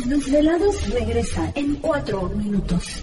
Los desvelados regresa en cuatro minutos.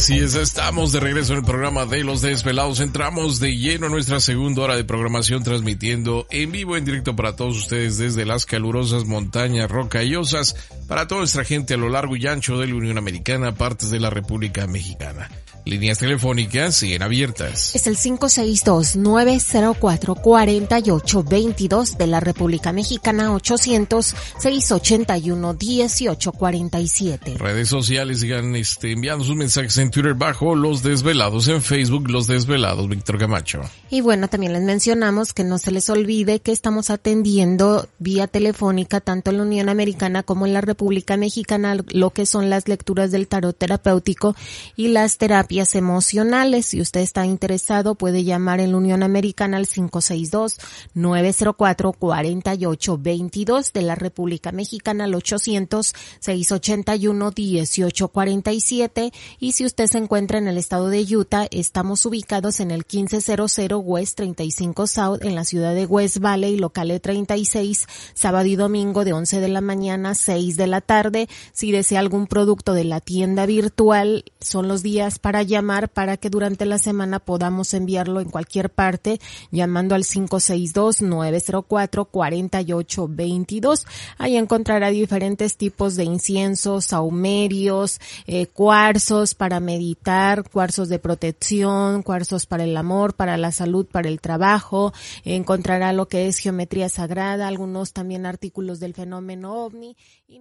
Así es, estamos de regreso en el programa de Los Desvelados. Entramos de lleno a nuestra segunda hora de programación transmitiendo en vivo, en directo para todos ustedes desde las calurosas montañas rocallosas, para toda nuestra gente a lo largo y ancho de la Unión Americana, partes de la República Mexicana. Líneas telefónicas siguen abiertas. Es el 562-904-4822 de la República Mexicana 800-681-1847. Redes sociales sigan este, enviando sus mensajes en Twitter bajo Los Desvelados, en Facebook Los Desvelados, Víctor Camacho. Y bueno, también les mencionamos que no se les olvide que estamos atendiendo vía telefónica tanto en la Unión Americana como en la República Mexicana lo que son las lecturas del tarot terapéutico y las terapias emocionales. Si usted está interesado, puede llamar en la Unión Americana al 562-904-4822 de la República Mexicana al 800-681-1847 y si usted se encuentra en el estado de Utah, estamos ubicados en el 1500 West 35 South en la ciudad de West Valley, local 36, sábado y domingo de 11 de la mañana a 6 de la tarde. Si desea algún producto de la tienda virtual, son los días para llamar para que durante la semana podamos enviarlo en cualquier parte llamando al 562-904-4822. Ahí encontrará diferentes tipos de inciensos, saumerios, eh, cuarzos meditar, cuarzos de protección, cuarzos para el amor, para la salud, para el trabajo. encontrará lo que es geometría sagrada, algunos también artículos del fenómeno ovni y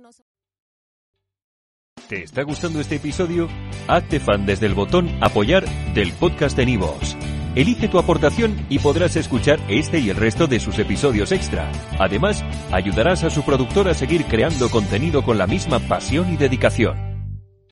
¿Te está gustando este episodio? Hazte fan desde el botón Apoyar del podcast de Nivos. Elige tu aportación y podrás escuchar este y el resto de sus episodios extra. Además, ayudarás a su productor a seguir creando contenido con la misma pasión y dedicación.